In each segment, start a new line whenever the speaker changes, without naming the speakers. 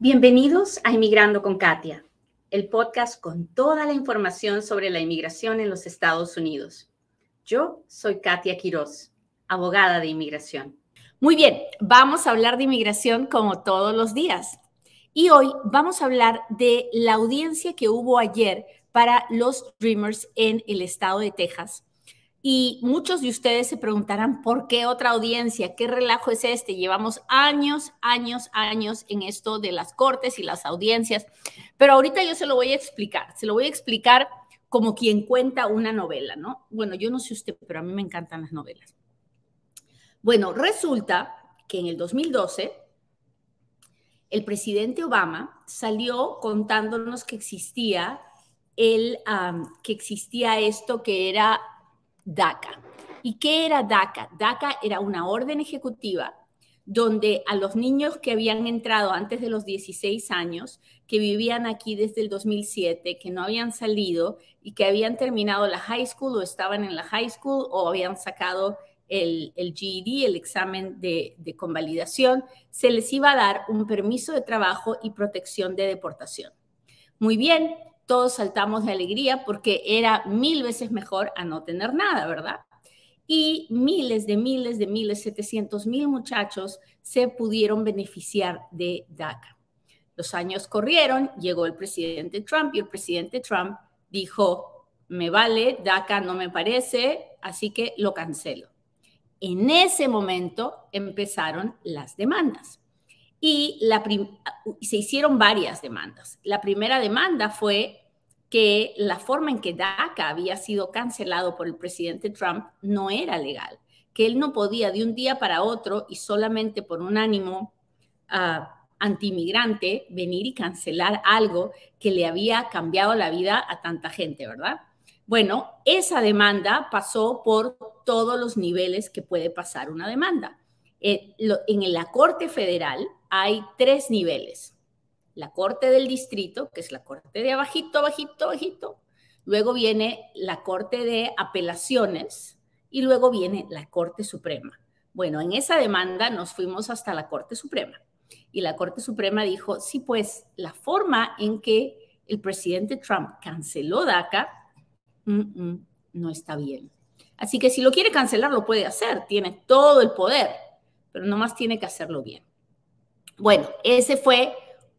Bienvenidos a Inmigrando con Katia, el podcast con toda la información sobre la inmigración en los Estados Unidos. Yo soy Katia Quiroz, abogada de inmigración. Muy bien, vamos a hablar de inmigración como todos los días. Y hoy vamos a hablar de la audiencia que hubo ayer para los Dreamers en el estado de Texas y muchos de ustedes se preguntarán, ¿por qué otra audiencia? ¿Qué relajo es este? Llevamos años, años, años en esto de las cortes y las audiencias, pero ahorita yo se lo voy a explicar, se lo voy a explicar como quien cuenta una novela, ¿no? Bueno, yo no sé usted, pero a mí me encantan las novelas. Bueno, resulta que en el 2012 el presidente Obama salió contándonos que existía el, que existía esto que era DACA. ¿Y qué era DACA? DACA era una orden ejecutiva donde a los niños que habían entrado antes de los 16 años, que vivían aquí desde el 2007, que no habían salido y que habían terminado la high school o estaban en la high school o habían sacado el, GED, el examen de convalidación, se les iba a dar un permiso de trabajo y protección de deportación. Muy bien, todos saltamos de alegría porque era mil veces mejor a no tener nada, ¿verdad? Y miles de miles de miles, 700 mil muchachos se pudieron beneficiar de DACA. Los años corrieron, llegó el presidente Trump y el presidente Trump dijo, me vale, DACA no me parece, así que lo cancelo. En ese momento empezaron las demandas y se hicieron varias demandas. La primera demanda fue que la forma en que DACA había sido cancelado por el presidente Trump no era legal, que él no podía de un día para otro y solamente por un ánimo uh, antimigrante venir y cancelar algo que le había cambiado la vida a tanta gente, ¿verdad? Bueno, esa demanda pasó por todos los niveles que puede pasar una demanda. Eh, en la Corte Federal hay tres niveles la Corte del Distrito, que es la Corte de abajito, abajito, abajito. Luego viene la Corte de Apelaciones y luego viene la Corte Suprema. Bueno, en esa demanda nos fuimos hasta la Corte Suprema y la Corte Suprema dijo, sí, pues la forma en que el presidente Trump canceló DACA no está bien. Así que si lo quiere cancelar, lo puede hacer, tiene todo el poder, pero nomás tiene que hacerlo bien. Bueno, ese fue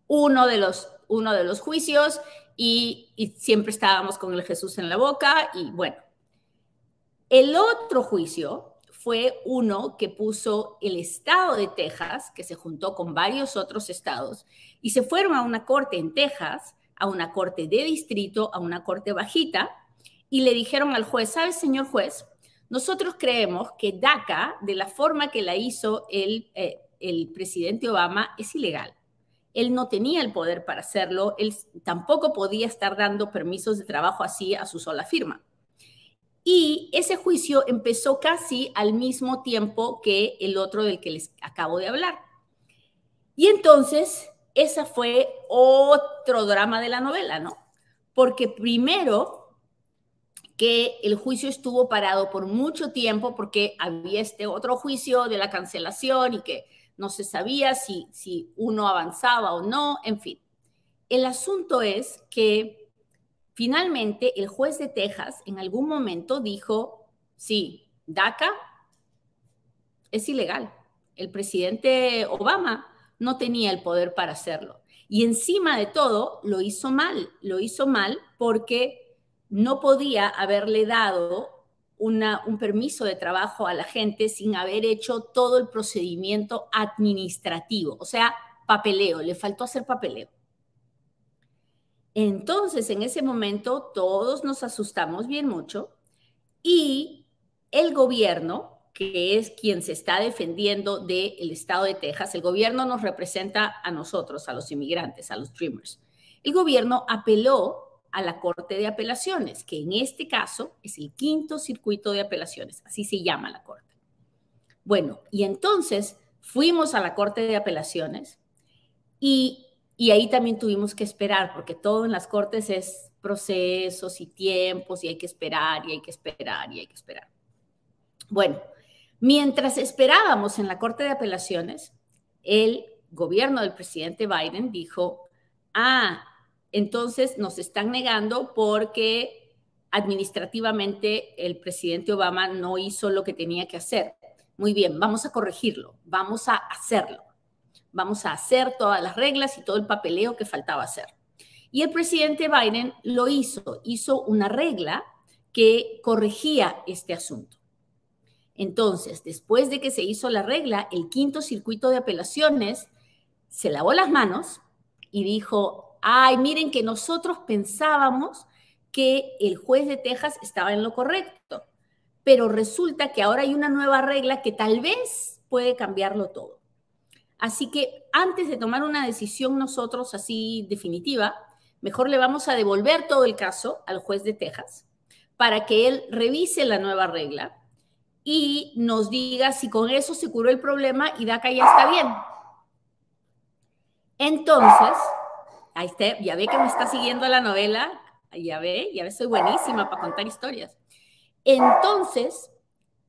uno de los, uno de los juicios y, y siempre estábamos con el Jesús en la boca y bueno. El otro juicio fue uno que puso el estado de Texas, que se juntó con varios otros estados, y se fueron a una corte en Texas, a una corte de distrito, a una corte bajita, y le dijeron al juez, ¿sabes, señor juez? Nosotros creemos que DACA, de la forma que la hizo el, eh, el presidente Obama, es ilegal. Él no tenía el poder para hacerlo, él tampoco podía estar dando permisos de trabajo así a su sola firma. Y ese juicio empezó casi al mismo tiempo que el otro del que les acabo de hablar. Y entonces, esa fue otro drama de la novela, ¿no? Porque primero que el juicio estuvo parado por mucho tiempo porque había este otro juicio de la cancelación y que no se sabía si, si uno avanzaba o no, en fin. El asunto es que finalmente el juez de Texas en algún momento dijo, sí, DACA es ilegal. El presidente Obama no tenía el poder para hacerlo. Y encima de todo, lo hizo mal. Lo hizo mal porque no podía haberle dado un permiso de trabajo a la gente sin haber hecho todo el procedimiento administrativo, o sea, papeleo, le faltó hacer papeleo. Entonces, en ese momento, todos nos asustamos bien mucho y el gobierno, que es quien se está defendiendo del estado de Texas, el gobierno nos representa a nosotros, a los inmigrantes, a los Dreamers. El gobierno apeló a la Corte de Apelaciones, que en este caso es el quinto circuito de apelaciones, así se llama la Corte. Bueno, y entonces fuimos a la Corte de Apelaciones y, y ahí también tuvimos que esperar, porque todo en las Cortes es procesos y tiempos y hay que esperar y hay que esperar y hay que esperar. Bueno, mientras esperábamos en la Corte de Apelaciones, el gobierno del presidente Biden dijo, ah, entonces nos están negando porque administrativamente el presidente Obama no hizo lo que tenía que hacer. Muy bien, vamos a corregirlo, vamos a hacerlo, vamos a hacer todas las reglas y todo el papeleo que faltaba hacer. Y el presidente Biden lo hizo, hizo una regla que corregía este asunto. Entonces, después de que se hizo la regla, el quinto circuito de apelaciones se lavó las manos y dijo, ay, miren que nosotros pensábamos que el juez de Texas estaba en lo correcto, pero resulta que ahora hay una nueva regla que tal vez puede cambiarlo todo. Así que antes de tomar una decisión nosotros así definitiva, mejor le vamos a devolver todo el caso al juez de Texas para que él revise la nueva regla y nos diga si con eso se curó el problema y DACA ya está bien. Entonces, ya ve que me está siguiendo la novela, ya ve, ya ve, soy buenísima para contar historias. Entonces,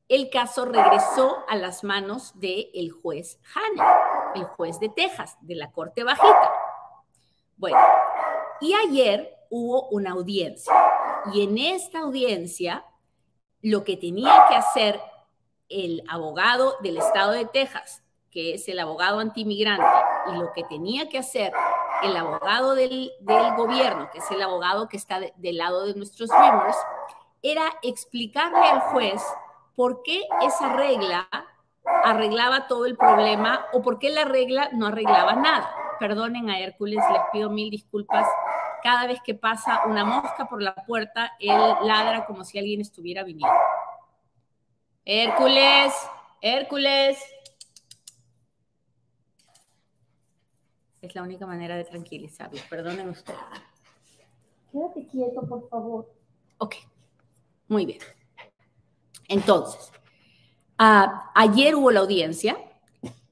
el caso regresó a las manos del juez Hanna, el juez de Texas, de la Corte Bajita. Bueno, y ayer hubo una audiencia, y en esta audiencia lo que tenía que hacer el abogado del estado de Texas, que es el abogado antimigrante, y lo que tenía que hacer el abogado del, gobierno, que es el abogado que está del lado de nuestros dreamers, era explicarle al juez por qué esa regla arreglaba todo el problema o por qué la regla no arreglaba nada. Perdonen a Hércules, les pido mil disculpas. Cada vez que pasa una mosca por la puerta, él ladra como si alguien estuviera viniendo. Hércules, Hércules. Es la única manera de tranquilizarlo. Perdonen ustedes.
Quédate quieto, por favor.
Ok, muy bien. Entonces, ah, ayer hubo la audiencia.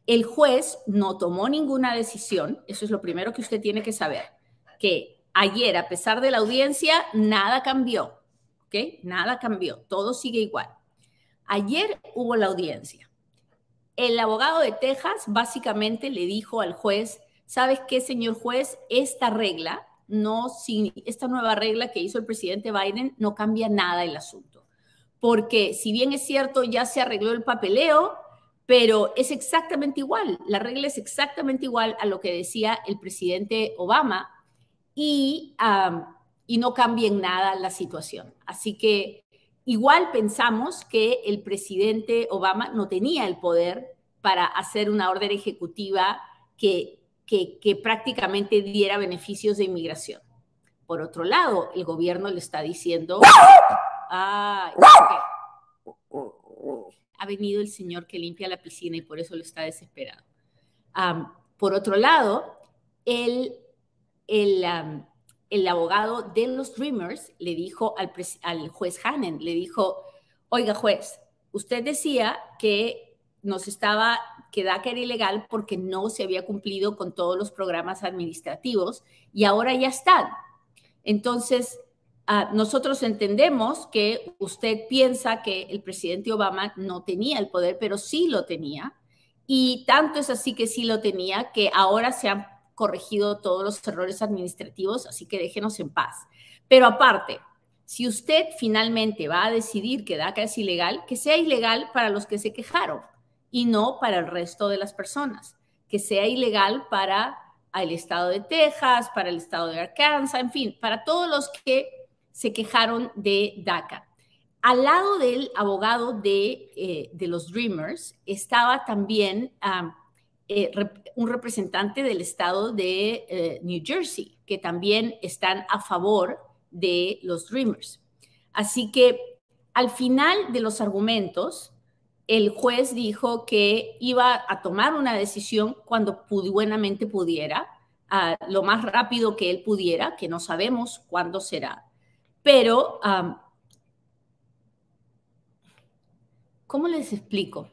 El juez no tomó ninguna decisión. Eso es lo primero que usted tiene que saber. Que ayer, a pesar de la audiencia, nada cambió. ¿Ok? Nada cambió. Todo sigue igual. Ayer hubo la audiencia. El abogado de Texas básicamente le dijo al juez, ¿sabes qué, señor juez? Esta regla, no, esta nueva regla que hizo el presidente Biden no cambia nada el asunto. Porque si bien es cierto, ya se arregló el papeleo, pero es exactamente igual. La regla es exactamente igual a lo que decía el presidente Obama y, y no cambia en nada la situación. Así que Igual pensamos que el presidente Obama no tenía el poder para hacer una orden ejecutiva que, que, prácticamente diera beneficios de inmigración. Por otro lado, el gobierno le está diciendo, ha venido el señor que limpia la piscina y por eso le está desesperado. por otro lado, el, el, el abogado de los Dreamers le dijo al, al juez Hannen, le dijo, oiga juez, usted decía que nos estaba, que DACA era ilegal porque no se había cumplido con todos los programas administrativos y ahora ya están. Entonces, ah, nosotros entendemos que usted piensa que el presidente Obama no tenía el poder, pero sí lo tenía. Y tanto es así que sí lo tenía, que ahora se han corregido todos los errores administrativos, así que déjenos en paz. Pero aparte, si usted finalmente va a decidir que DACA es ilegal, que sea ilegal para los que se quejaron y no para el resto de las personas, que sea ilegal para el estado de Texas, para el estado de Arkansas, en fin, para todos los que se quejaron de DACA. Al lado del abogado de, eh, de los Dreamers estaba también eh, un representante del estado de eh, New Jersey, que también están a favor de los Dreamers. Así que al final de los argumentos, el juez dijo que iba a tomar una decisión cuando buenamente pudiera, lo más rápido que él pudiera, que no sabemos cuándo será. Pero, ¿cómo les explico?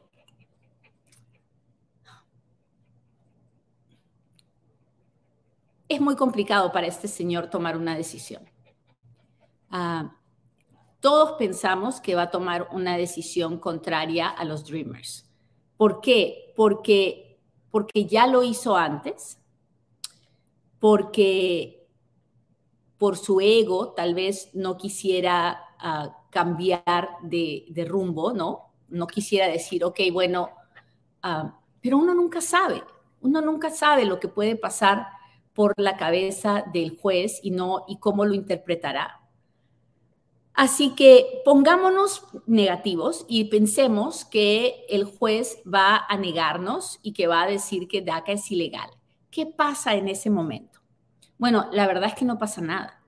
es muy complicado para este señor tomar una decisión. Ah, todos pensamos que va a tomar una decisión contraria a los Dreamers. ¿Por qué? Porque, porque ya lo hizo antes, porque por su ego tal vez no quisiera ah, cambiar de, rumbo, ¿no? No quisiera decir, ok, bueno, ah, pero uno nunca sabe, uno nunca sabe lo que puede pasar por la cabeza del juez y no y cómo lo interpretará. Así que pongámonos negativos y pensemos que el juez va a negarnos y que va a decir que DACA es ilegal. ¿Qué pasa en ese momento? Bueno, la verdad es que no pasa nada.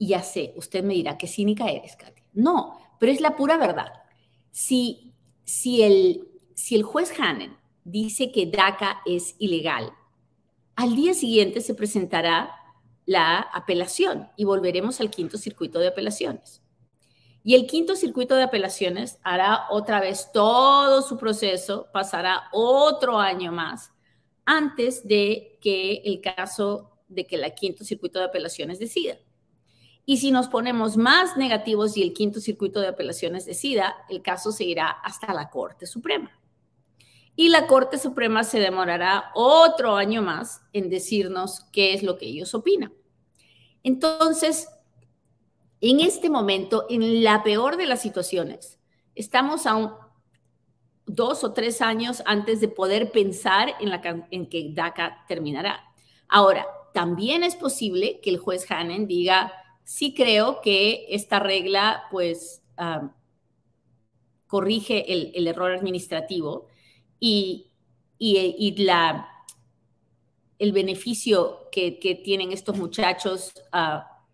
Ya sé, usted me dirá, qué cínica eres, Katy. No, pero es la pura verdad. Si, si, el, si el juez Hannen dice que DACA es ilegal, al día siguiente se presentará la apelación y volveremos al quinto circuito de apelaciones. Y el quinto circuito de apelaciones hará otra vez todo su proceso, pasará otro año más antes de que el caso de que el quinto circuito de apelaciones decida. Y si nos ponemos más negativos y el quinto circuito de apelaciones decida, el caso se irá hasta la Corte Suprema. Y la Corte Suprema se demorará otro año más en decirnos qué es lo que ellos opinan. Entonces, en este momento, en la peor de las situaciones, estamos a dos o tres años antes de poder pensar en, que DACA terminará. Ahora, también es posible que el juez Hannen diga, sí creo que esta regla, pues, corrige el, error administrativo y, la, el beneficio que, tienen estos muchachos ah,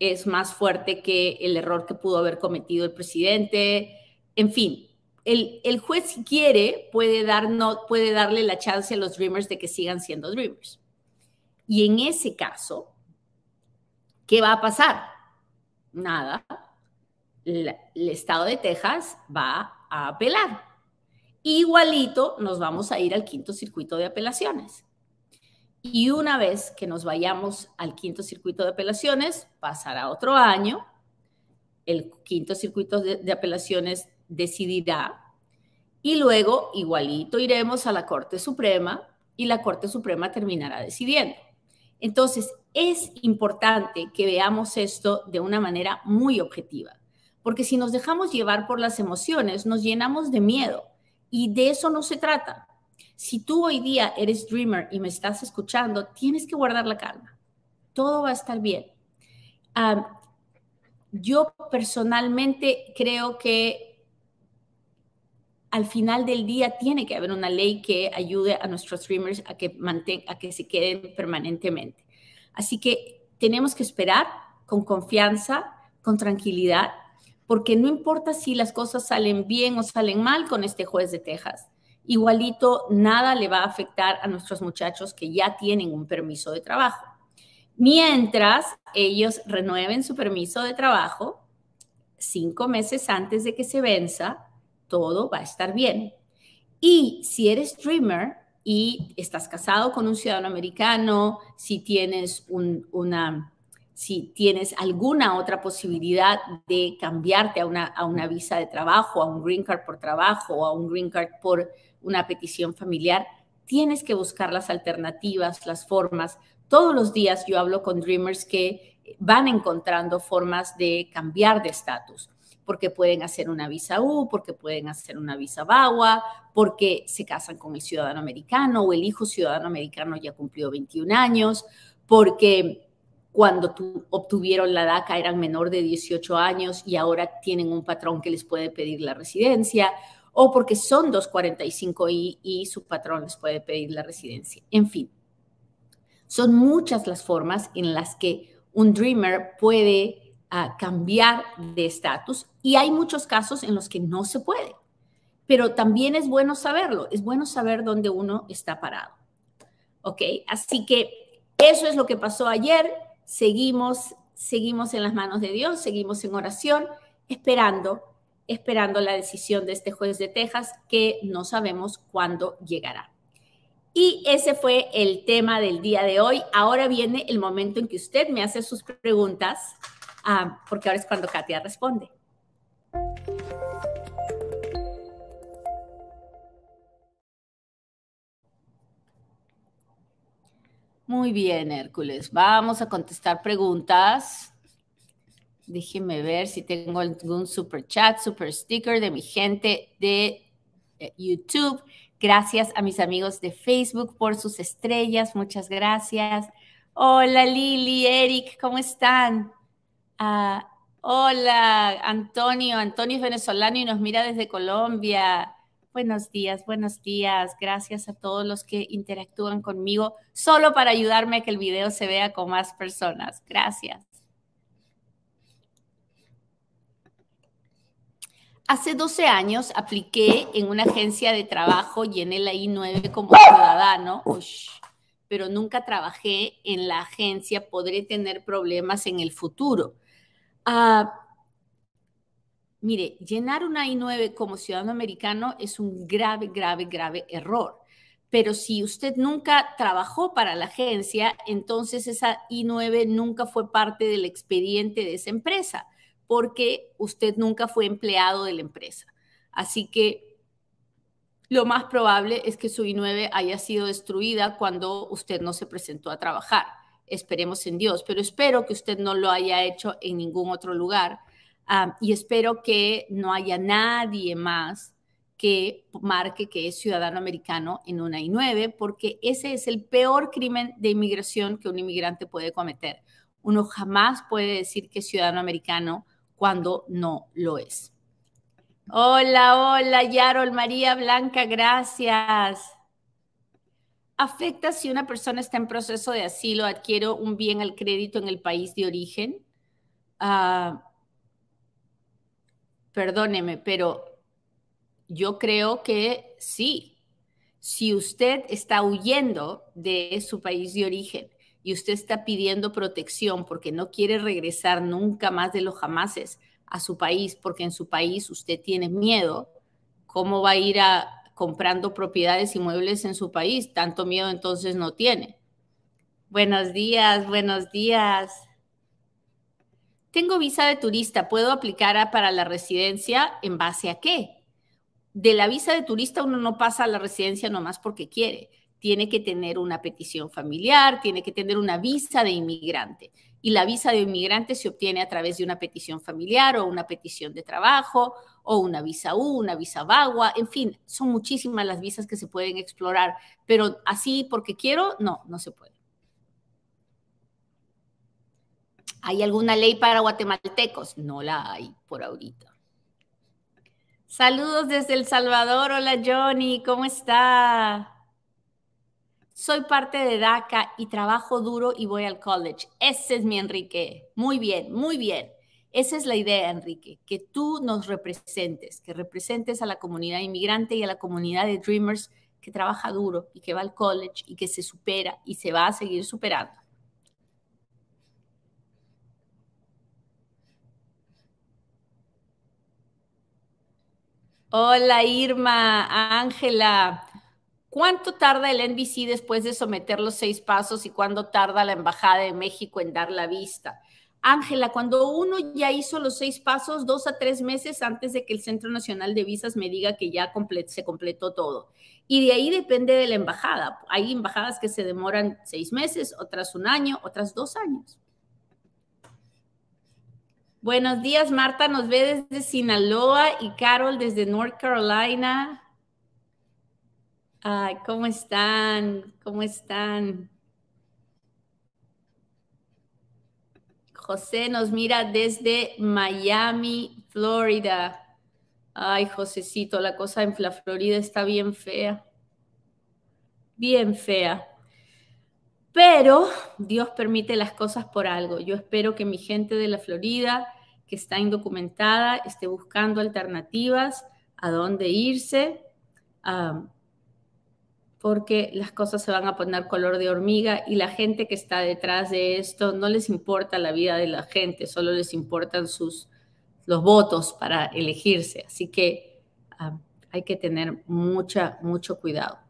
es más fuerte que el error que pudo haber cometido el presidente. En fin, el, juez si quiere puede darle la chance a los Dreamers de que sigan siendo Dreamers. Y en ese caso, ¿qué va a pasar? Nada. el estado de Texas va a apelar. Igualito nos vamos a ir al quinto circuito de apelaciones. Y una vez que nos vayamos al quinto circuito de apelaciones, pasará otro año, el quinto circuito de, apelaciones decidirá y luego igualito iremos a la Corte Suprema y la Corte Suprema terminará decidiendo. Entonces, es importante que veamos esto de una manera muy objetiva, porque si nos dejamos llevar por las emociones, nos llenamos de miedo y de eso no se trata. Si tú hoy día eres dreamer y me estás escuchando, tienes que guardar la calma. Todo va a estar bien. yo personalmente creo que al final del día tiene que haber una ley que ayude a nuestros streamers a que, a que se queden permanentemente. Así que tenemos que esperar con confianza, con tranquilidad, porque no importa si las cosas salen bien o salen mal con este juez de Texas. Igualito, nada le va a afectar a nuestros muchachos que ya tienen un permiso de trabajo. Mientras ellos renueven su permiso de trabajo, cinco meses antes de que se venza, todo va a estar bien. Y si eres streamer y estás casado con un ciudadano americano, si tienes una si tienes alguna otra posibilidad de cambiarte a una, a una visa de trabajo, a un green card por trabajo o a un green card por una petición familiar, tienes que buscar las alternativas, las formas. Todos los días yo hablo con Dreamers que van encontrando formas de cambiar de estatus, porque pueden hacer una visa U, porque pueden hacer una visa BAWA, porque se casan con el ciudadano americano o el hijo ciudadano americano ya cumplió 21 años, porque cuando obtuvieron la DACA eran menor de 18 años y ahora tienen un patrón que les puede pedir la residencia, o porque son 245 y, su patrón les puede pedir la residencia. En fin, son muchas las formas en las que un dreamer puede ah, cambiar de estatus y hay muchos casos en los que no se puede. Pero también es bueno saberlo, es bueno saber dónde uno está parado. ¿Ok? Así que eso es lo que pasó ayer seguimos, seguimos en las manos de Dios, seguimos en oración, esperando, esperando la decisión de este juez de Texas que no sabemos cuándo llegará. Y ese fue el tema del día de hoy. Ahora viene el momento en que usted me hace sus preguntas, ah, porque ahora es cuando Katia responde. Muy bien, Hércules. Vamos a contestar preguntas. Déjenme ver si tengo algún super chat, super sticker de mi gente de eh, YouTube. Gracias a mis amigos de Facebook por sus estrellas. Muchas gracias. Hola Lili, Eric, ¿cómo están? Ah, hola Antonio. Antonio es venezolano y nos mira desde Colombia. Buenos días, buenos días. Gracias a todos los que interactúan conmigo solo para ayudarme a que el video se vea con más personas. Gracias. Hace 12 años apliqué en una agencia de trabajo y en el I9 como ciudadano, pero nunca trabajé en la agencia. Podré tener problemas en el futuro. Ah, mire, llenar una I9 como ciudadano americano es un grave, grave, grave error. Pero si usted nunca trabajó para la agencia, entonces esa I9 nunca fue parte del expediente de esa empresa porque usted nunca fue empleado de la empresa. Así que lo más probable es que su I9 haya sido destruida cuando usted no se presentó a trabajar. Esperemos en Dios, pero espero que usted no lo haya hecho en ningún otro lugar ah, y espero que no haya nadie más que marque que es ciudadano americano en una I9, porque ese es el peor crimen de inmigración que un inmigrante puede cometer. Uno jamás puede decir que es ciudadano americano cuando no lo es. Hola, hola, Yarol, María Blanca, gracias. ¿Afecta si una persona está en proceso de asilo, adquiere un bien al crédito en el país de origen? Ah, perdóneme, pero yo creo que sí. Si usted está huyendo de su país de origen y usted está pidiendo protección porque no quiere regresar nunca más de los jamases a su país porque en su país usted tiene miedo, ¿cómo va a ir a comprando propiedades y muebles en su país? Tanto miedo entonces no tiene. Buenos días, buenos días. Tengo visa de turista, ¿puedo aplicar para la residencia en base a qué? De la visa de turista uno no pasa a la residencia nomás porque quiere tiene que tener una petición familiar, tiene que tener una visa de inmigrante. Y la visa de inmigrante se obtiene a través de una petición familiar o una petición de trabajo o una visa U, una visa VAGUA, en fin, son muchísimas las visas que se pueden explorar, pero así porque quiero, no, no se puede. ¿Hay alguna ley para guatemaltecos? No la hay por ahorita. Saludos desde El Salvador. Hola Johnny, ¿cómo está? Soy parte de DACA y trabajo duro y voy al college. Ese es mi Enrique. Muy bien, muy bien. Esa es la idea, Enrique, que tú nos representes, que representes a la comunidad inmigrante y a la comunidad de Dreamers que trabaja duro y que va al college y que se supera y se va a seguir superando. Hola Irma, Ángela. ¿Cuánto tarda el NBC después de someter los seis pasos y cuándo tarda la Embajada de México en dar la vista? Ángela, cuando uno ya hizo los seis pasos, dos a tres meses antes de que el Centro Nacional de Visas me diga que ya se completó todo. Y de ahí depende de la embajada. Hay embajadas que se demoran seis meses, otras un año, otras dos años. Buenos días, Marta nos ve desde Sinaloa y Carol desde North Carolina. Ay, ¿cómo están? ¿Cómo están? José nos mira desde Miami, Florida. Ay, Josecito, la cosa en la Florida está bien fea. Bien fea. Pero Dios permite las cosas por algo. Yo espero que mi gente de la Florida, que está indocumentada, esté buscando alternativas a dónde irse porque las cosas se van a poner color de hormiga y la gente que está detrás de esto no les importa la vida de la gente, solo les importan sus los votos para elegirse. Así que hay que tener mucha, mucho cuidado.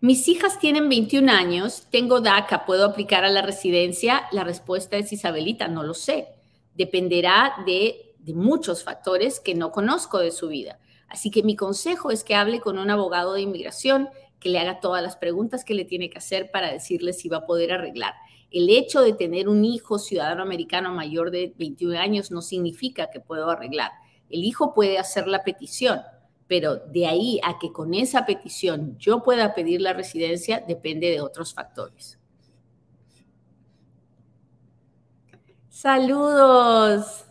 Mis hijas tienen 21 años, tengo DACA, ¿puedo aplicar a la residencia? La respuesta es Isabelita, no lo sé. Dependerá de muchos factores que no conozco de su vida. Así que mi consejo es que hable con un abogado de inmigración que le haga todas las preguntas que le tiene que hacer para decirle si va a poder arreglar. El hecho de tener un hijo ciudadano americano mayor de 21 años no significa que puedo arreglar. El hijo puede hacer la petición, pero de ahí a que con esa petición yo pueda pedir la residencia depende de otros factores. Saludos.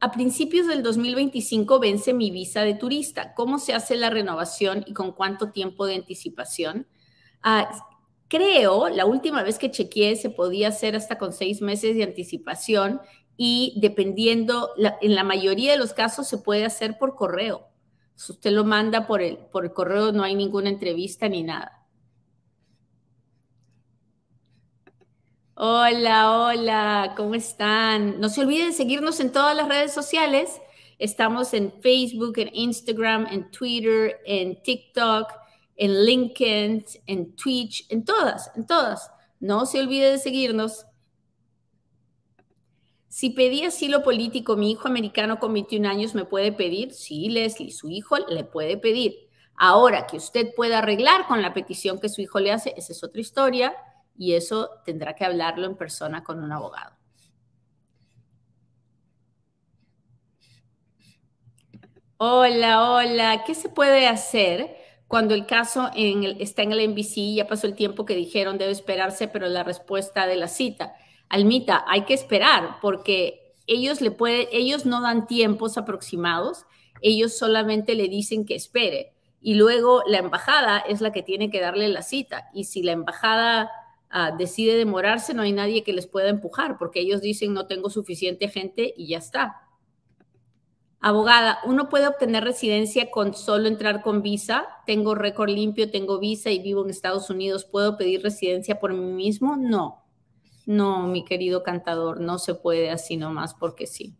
A principios del 2025 vence mi visa de turista. ¿Cómo se hace la renovación y con cuánto tiempo de anticipación? Ah, creo, la última vez que chequeé, se podía hacer hasta con seis meses de anticipación y dependiendo, en la mayoría de los casos se puede hacer por correo. Si usted lo manda por el, por el correo, no hay ninguna entrevista ni nada. Hola, hola, ¿cómo están? No se olviden seguirnos en todas las redes sociales. Estamos en Facebook, en Instagram, en Twitter, en TikTok, en LinkedIn, en Twitch, en todas, en todas. No se olvide de seguirnos. Si pedí asilo político, mi hijo americano con 21 años me puede pedir. Sí, Leslie, su hijo le puede pedir. Ahora que usted pueda arreglar con la petición que su hijo le hace, esa es otra historia y eso tendrá que hablarlo en persona con un abogado. Hola, hola, ¿qué se puede hacer cuando el caso está en el NBC? Ya pasó el tiempo que dijeron debe esperarse, pero la respuesta de la cita. Almita, hay que esperar porque ellos, le puede, ellos no dan tiempos aproximados, ellos solamente le dicen que espere y luego la embajada es la que tiene que darle la cita. Y si la embajada Ah, decide demorarse, no hay nadie que les pueda empujar, porque ellos dicen no tengo suficiente gente y ya está. Abogada, ¿uno puede obtener residencia con solo entrar con visa? Tengo récord limpio, tengo visa y vivo en Estados Unidos. ¿Puedo pedir residencia por mí mismo? No. No, mi querido cantador, no se puede así nomás porque sí.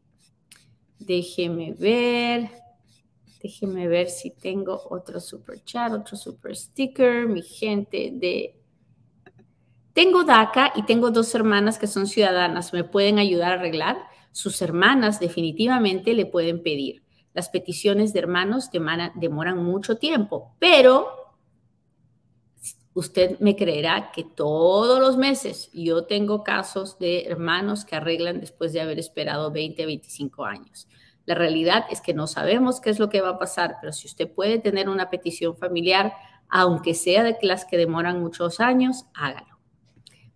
Déjeme ver. Déjeme ver si tengo otro super chat, otro super sticker. Mi gente de tengo DACA y tengo dos hermanas que son ciudadanas. ¿Me pueden ayudar a arreglar? Sus hermanas definitivamente le pueden pedir. Las peticiones de hermanos demoran mucho tiempo, pero usted me creerá que todos los meses yo tengo casos de hermanos que arreglan después de haber esperado 20, 25 años. La realidad es que no sabemos qué es lo que va a pasar, pero si usted puede tener una petición familiar, aunque sea de las que demoran muchos años, hágalo.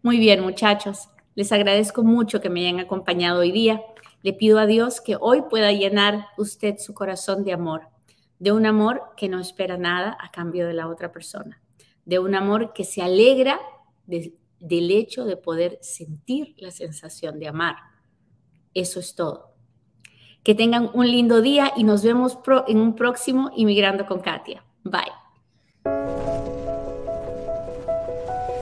Muy bien, muchachos. Les agradezco mucho que me hayan acompañado hoy día. Le pido a Dios que hoy pueda llenar usted su corazón de amor, de un amor que no espera nada a cambio de la otra persona, de un amor que se alegra del hecho de poder sentir la sensación de amar. Eso es todo. Que tengan un lindo día y nos vemos en un próximo Inmigrando con Katia. Bye.